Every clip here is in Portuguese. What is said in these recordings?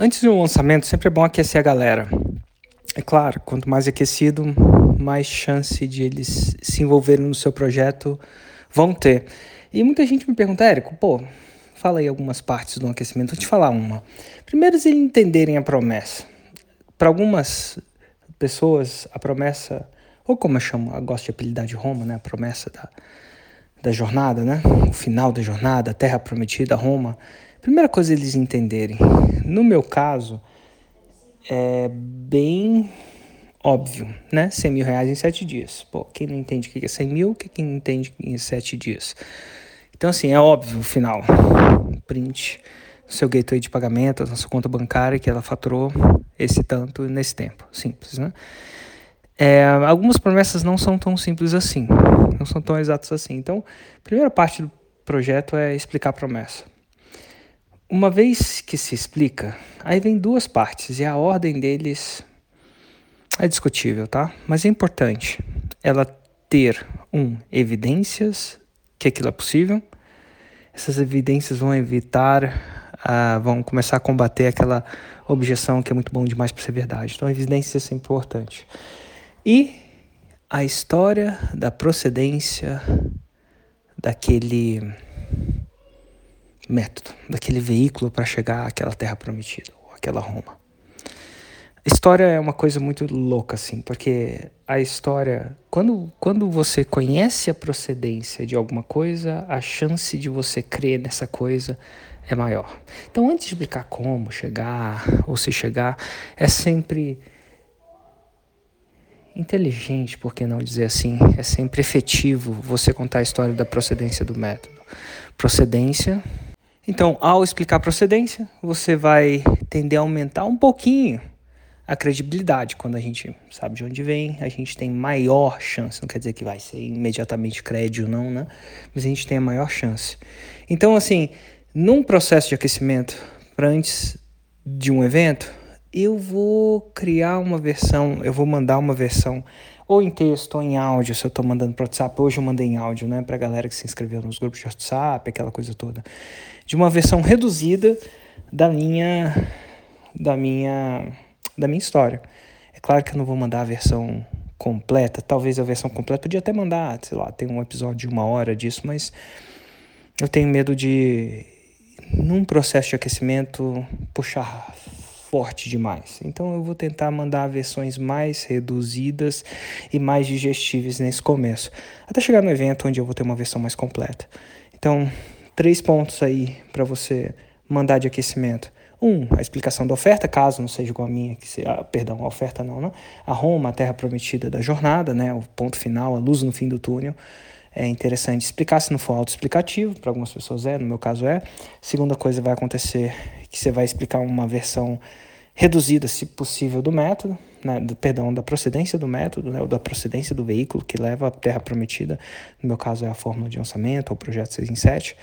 Antes do lançamento, sempre é bom aquecer a galera. É claro, quanto mais aquecido, mais chance de eles se envolverem no seu projeto vão ter. E muita gente me pergunta, Érico, pô, fala aí algumas partes do aquecimento. Vou te falar uma. Primeiro, eles entenderem a promessa. Para algumas pessoas, a promessa, ou como eu chamo, eu gosto de apelidar de Roma, né? A promessa da, da jornada, né? O final da jornada, a terra prometida, Roma. Primeira coisa eles entenderem. No meu caso, é bem óbvio, né? 100 mil reais em sete dias. Pô, quem não entende o que é 100 mil, quem não entende em sete dias? Então, assim, é óbvio o final. Print no seu gateway de pagamento, na sua conta bancária, que ela faturou esse tanto nesse tempo. Simples, né? É, algumas promessas não são tão simples assim, não são tão exatas assim. Então, a primeira parte do projeto é explicar a promessa. Uma vez que se explica, aí vem duas partes e a ordem deles é discutível, tá? Mas é importante ela ter, um, evidências que aquilo é possível. Essas evidências vão evitar, uh, vão começar a combater aquela objeção que é muito bom demais para ser verdade. Então, a evidência é importante. E a história da procedência daquele método, daquele veículo para chegar àquela terra prometida, ou àquela Roma. História é uma coisa muito louca, assim, porque a história, quando, quando você conhece a procedência de alguma coisa, a chance de você crer nessa coisa é maior. Então, antes de explicar como chegar ou se chegar, é sempre inteligente, por que não dizer assim? É sempre efetivo você contar a história da procedência do método. Procedência. Então, ao explicar a procedência, você vai tender a aumentar um pouquinho a credibilidade. Quando a gente sabe de onde vem, a gente tem maior chance. Não quer dizer que vai ser imediatamente crédito, não, né? Mas a gente tem a maior chance. Então, assim, num processo de aquecimento, para antes de um evento, eu vou criar uma versão, eu vou mandar uma versão ou em texto ou em áudio, se eu estou mandando para WhatsApp. Hoje eu mandei em áudio, né, para galera que se inscreveu nos grupos de WhatsApp, aquela coisa toda. De uma versão reduzida da minha da minha da minha história. É claro que eu não vou mandar a versão completa, talvez a versão completa podia até mandar, sei lá, tem um episódio de uma hora disso, mas eu tenho medo de, num processo de aquecimento, puxar forte demais. Então eu vou tentar mandar versões mais reduzidas e mais digestíveis nesse começo, até chegar no evento onde eu vou ter uma versão mais completa. Então, três pontos aí para você mandar de aquecimento. Um, a explicação da oferta, caso não seja igual a minha, que se, ah, perdão, a oferta não, né? A Roma, a terra prometida da jornada, né? O ponto final, a luz no fim do túnel. É interessante explicar, se não for autoexplicativo, para algumas pessoas é, no meu caso é. Segunda coisa vai acontecer que você vai explicar uma versão reduzida, se possível, do método, né, do, perdão, da procedência do método, né, ou da procedência do veículo que leva à terra prometida. No meu caso é a fórmula de lançamento, ou o projeto 6 em 7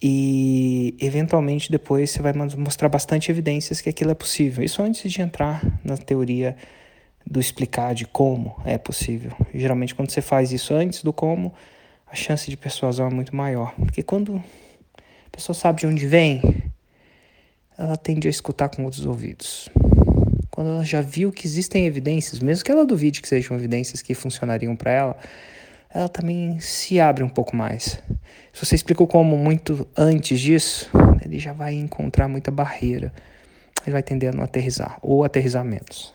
e eventualmente depois você vai mostrar bastante evidências que aquilo é possível. Isso antes de entrar na teoria do explicar de como é possível. Geralmente quando você faz isso antes do como, a chance de persuasão é muito maior, porque quando a pessoa sabe de onde vem, ela tende a escutar com outros ouvidos. Quando ela já viu que existem evidências, mesmo que ela duvide que sejam evidências que funcionariam para ela, ela também se abre um pouco mais. Se você explicou como muito antes disso, ele já vai encontrar muita barreira. Ele vai tender a aterrizar ou aterrizar menos.